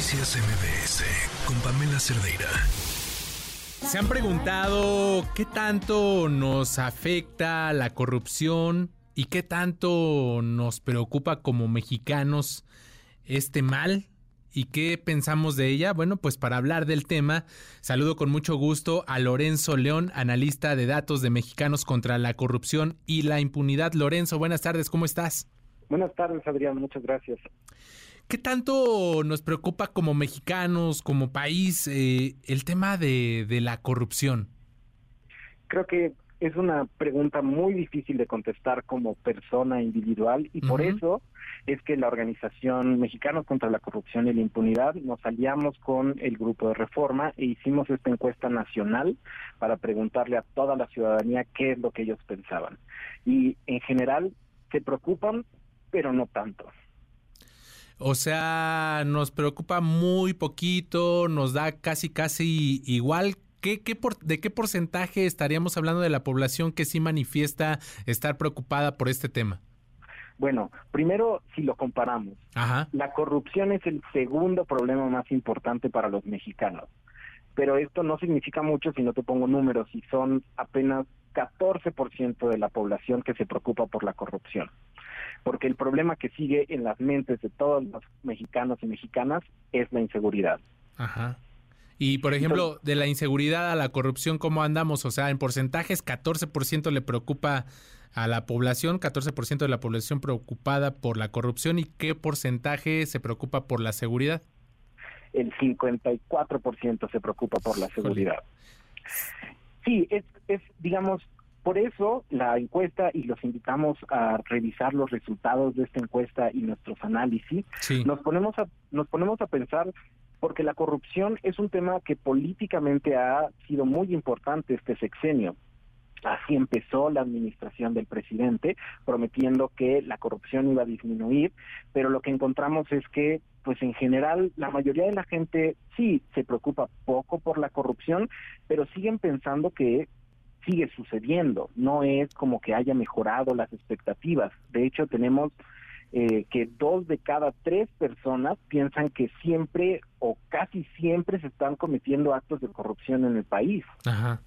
Noticias MBS con Pamela Cerdeira. ¿Se han preguntado qué tanto nos afecta la corrupción y qué tanto nos preocupa como mexicanos este mal? ¿Y qué pensamos de ella? Bueno, pues para hablar del tema, saludo con mucho gusto a Lorenzo León, analista de datos de Mexicanos contra la Corrupción y la Impunidad. Lorenzo, buenas tardes, ¿cómo estás? Buenas tardes, Adrián, muchas gracias. ¿Qué tanto nos preocupa como mexicanos, como país, eh, el tema de, de la corrupción? Creo que es una pregunta muy difícil de contestar como persona individual y por eso es que la organización Mexicanos contra la Corrupción y la Impunidad nos aliamos con el grupo de reforma e hicimos esta encuesta nacional para preguntarle a toda la ciudadanía qué es lo que ellos pensaban. Y en general se preocupan, pero no tanto. O sea, nos preocupa muy poquito, nos da casi, casi igual ¿Qué, qué por, ¿De qué porcentaje estaríamos hablando de la población que sí manifiesta estar preocupada por este tema? Bueno, primero, si lo comparamos, la corrupción es el segundo problema más importante para los mexicanos. Pero esto no significa mucho si no te pongo números, y son apenas 14% de la población que se preocupa por la corrupción. Porque el problema que sigue en las mentes de todos los mexicanos y mexicanas es la inseguridad. Ajá. Y, por ejemplo, de la inseguridad a la corrupción, ¿cómo andamos? O sea, en porcentajes, 14% le preocupa a la población, 14% de la población preocupada por la corrupción. ¿Y qué porcentaje se preocupa por la seguridad? El 54% se preocupa por la seguridad. Sí, es, es, digamos, por eso la encuesta, y los invitamos a revisar los resultados de esta encuesta y nuestros análisis, nos ponemos a, nos ponemos a pensar porque la corrupción es un tema que políticamente ha sido muy importante este sexenio. Así empezó la administración del presidente, prometiendo que la corrupción iba a disminuir, pero lo que encontramos es que, pues en general, la mayoría de la gente sí se preocupa poco por la corrupción, pero siguen pensando que sigue sucediendo, no es como que haya mejorado las expectativas. De hecho, tenemos eh, que dos de cada tres personas piensan que siempre o casi siempre se están cometiendo actos de corrupción en el país. Ajá.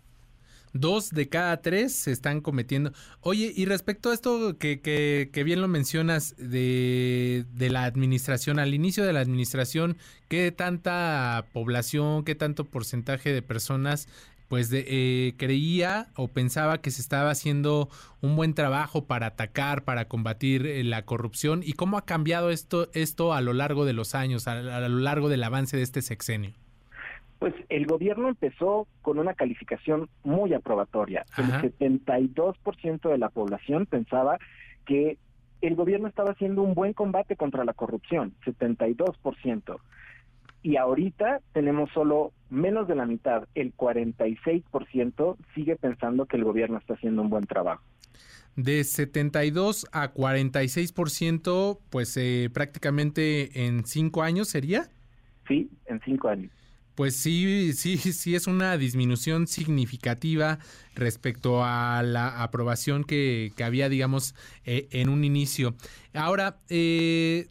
Dos de cada tres se están cometiendo. Oye, y respecto a esto que, que, que bien lo mencionas de, de, la administración, al inicio de la administración, ¿qué tanta población, qué tanto porcentaje de personas pues de, eh, creía o pensaba que se estaba haciendo un buen trabajo para atacar, para combatir eh, la corrupción y cómo ha cambiado esto, esto a lo largo de los años, a, lo largo del avance de este sexenio. Pues el gobierno empezó con una calificación muy aprobatoria. El 72% de la población pensaba que el gobierno estaba haciendo un buen combate contra la corrupción, 72% y ahorita tenemos solo menos de la mitad, el 46% sigue pensando que el gobierno está haciendo un buen trabajo. De 72 a 46%, pues eh, prácticamente en cinco años sería. Sí, en cinco años. Pues sí, sí, sí es una disminución significativa respecto a la aprobación que, que había, digamos, eh, en un inicio. Ahora, eh,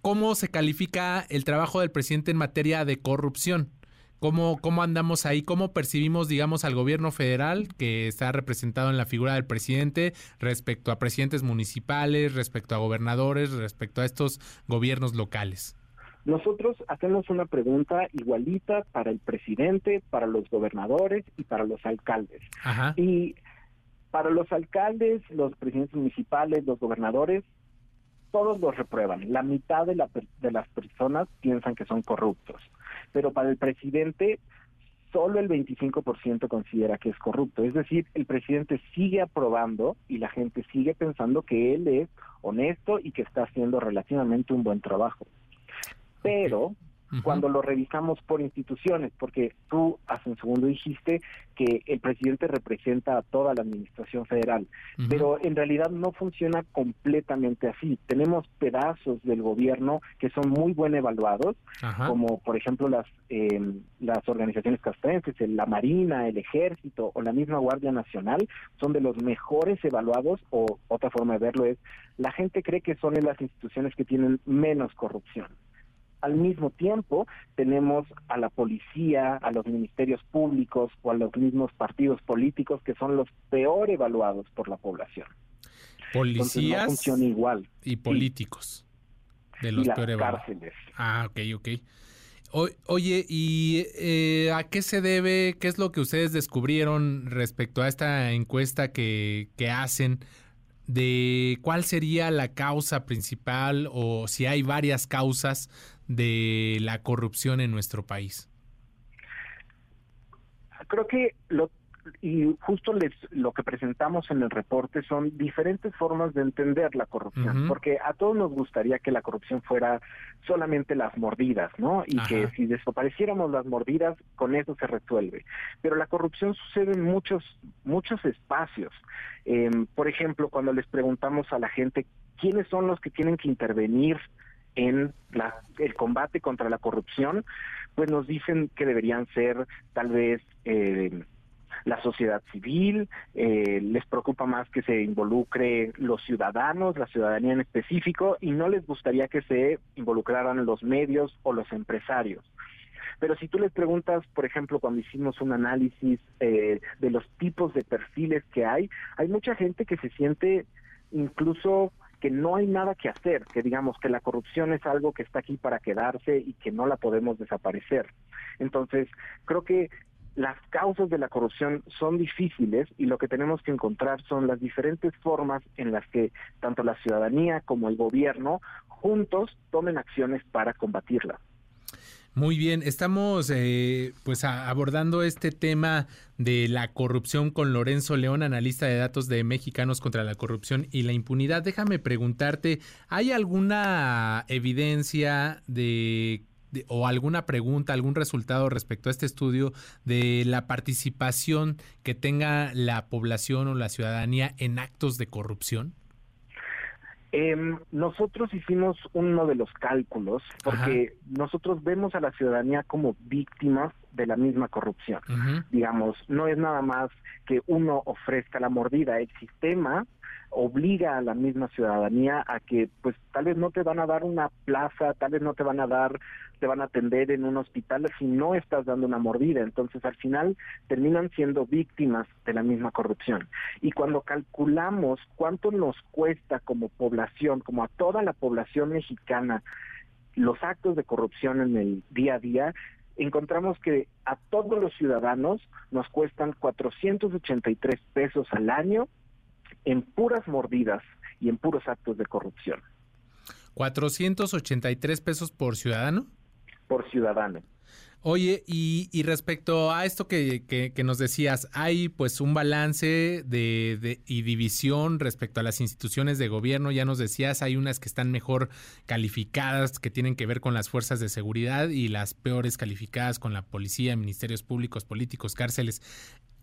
¿Cómo se califica el trabajo del presidente en materia de corrupción? ¿Cómo, ¿Cómo andamos ahí? ¿Cómo percibimos, digamos, al gobierno federal que está representado en la figura del presidente respecto a presidentes municipales, respecto a gobernadores, respecto a estos gobiernos locales? Nosotros hacemos una pregunta igualita para el presidente, para los gobernadores y para los alcaldes. Y para los alcaldes, los presidentes municipales, los gobernadores, todos los reprueban. La mitad de, la, de las personas piensan que son corruptos. Pero para el presidente, solo el 25% considera que es corrupto. Es decir, el presidente sigue aprobando y la gente sigue pensando que él es honesto y que está haciendo relativamente un buen trabajo. Pero cuando lo revisamos por instituciones, porque tú hace un segundo dijiste que el presidente representa a toda la administración federal, pero en realidad no funciona completamente así. Tenemos pedazos del gobierno que son muy buen evaluados, como por ejemplo las eh, las organizaciones castrenses, la Marina, el Ejército o la misma Guardia Nacional, son de los mejores evaluados o otra forma de verlo es, la gente cree que son las instituciones que tienen menos corrupción al mismo tiempo tenemos a la policía, a los ministerios públicos o a los mismos partidos políticos que son los peor evaluados por la población. Policías igual. y políticos de los peor cárceles. Ah, ok, ok. oye, ¿y eh, a qué se debe? ¿Qué es lo que ustedes descubrieron respecto a esta encuesta que, que hacen? de cuál sería la causa principal o si hay varias causas de la corrupción en nuestro país? Creo que lo y justo les, lo que presentamos en el reporte son diferentes formas de entender la corrupción, porque a todos nos gustaría que la corrupción fuera solamente las mordidas, ¿no? Y que si desapareciéramos las mordidas, con eso se resuelve. Pero la corrupción sucede en muchos, muchos espacios. Em, por ejemplo, cuando les preguntamos a la gente quiénes son los que tienen que intervenir en la, el combate contra la corrupción, pues nos dicen que deberían ser tal vez eh, la sociedad civil, eh, les preocupa más que se involucre los ciudadanos, la ciudadanía en específico, y no les gustaría que se involucraran los medios o los empresarios. Pero si tú les preguntas, por ejemplo, cuando hicimos un análisis eh, de los tipos de perfiles que hay, hay mucha gente que se siente incluso que no hay nada que hacer, que digamos que la corrupción es algo que está aquí para quedarse y que no la podemos desaparecer. Entonces, creo que las causas de la corrupción son difíciles y lo que tenemos que encontrar son las diferentes formas en las que tanto la ciudadanía como el gobierno juntos tomen acciones para combatirla. Muy bien, estamos eh, pues abordando este tema de la corrupción con Lorenzo León, analista de datos de Mexicanos contra la Corrupción y la Impunidad. Déjame preguntarte, ¿hay alguna evidencia de o alguna pregunta, algún resultado respecto a este estudio de la participación que tenga la población o la ciudadanía en actos de corrupción? Em, nosotros hicimos uno de los cálculos porque nosotros vemos a la ciudadanía como víctimas de la misma corrupción. Digamos, no es nada más que uno ofrezca la mordida, el sistema obliga a la misma ciudadanía a que pues tal vez no te van a dar una plaza, tal vez no te van a dar, te van a atender en un hospital si no estás dando una mordida. Entonces al final terminan siendo víctimas de la misma corrupción. Y cuando calculamos cuánto nos cuesta como población, como a toda la población mexicana, los actos de corrupción en el día a día, encontramos que a todos los ciudadanos nos cuestan 483 pesos al año en puras mordidas y en puros actos de corrupción. 483 pesos por ciudadano. Por ciudadano. Oye, y, respecto a esto que, nos decías, hay pues un balance de, y división respecto a las instituciones de gobierno, ya nos decías, hay unas que están mejor calificadas, que tienen que ver con las fuerzas de seguridad y las peores calificadas con la policía, ministerios públicos, políticos, cárceles.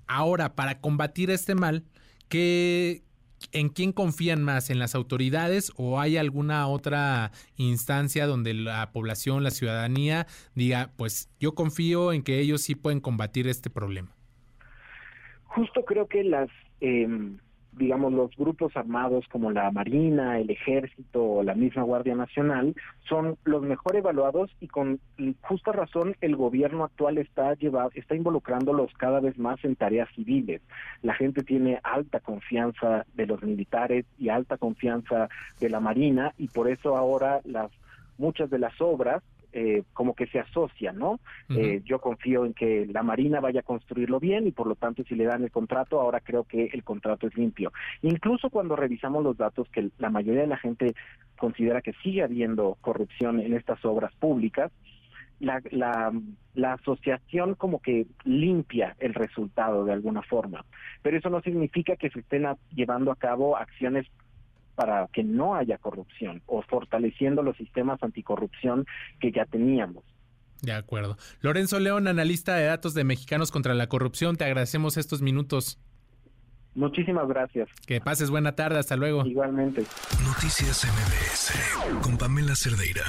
Ahora, para combatir este mal, ¿qué, ¿En quién confían más? ¿En las autoridades o hay alguna otra instancia donde la población, la ciudadanía diga, pues yo confío en que ellos sí pueden combatir este problema? Justo creo que las em, digamos, los grupos armados como la Marina, el Ejército o la misma Guardia Nacional son los mejor evaluados y con justa razón el gobierno actual está llevado, está involucrándolos cada vez más en tareas civiles. La gente tiene alta confianza de los militares y alta confianza de la Marina y por eso ahora las muchas de las obras eh, como que se asocia, ¿no? Eh, yo confío en que la Marina vaya a construirlo bien y por lo tanto si le dan el contrato, ahora creo que el contrato es limpio. Incluso cuando revisamos los datos que la mayoría de la gente considera que sigue habiendo corrupción en estas obras públicas, la, la, la, asociación como que limpia el resultado de alguna forma. Pero eso no significa que se estén llevando a cabo acciones para que no haya corrupción o fortaleciendo los sistemas anticorrupción que ya teníamos. De acuerdo. Lorenzo León, analista de datos de Mexicanos contra la Corrupción, te agradecemos estos minutos. Muchísimas gracias. Que pases buena tarde, hasta luego. Igualmente. Noticias MBS con Pamela Cerdeira.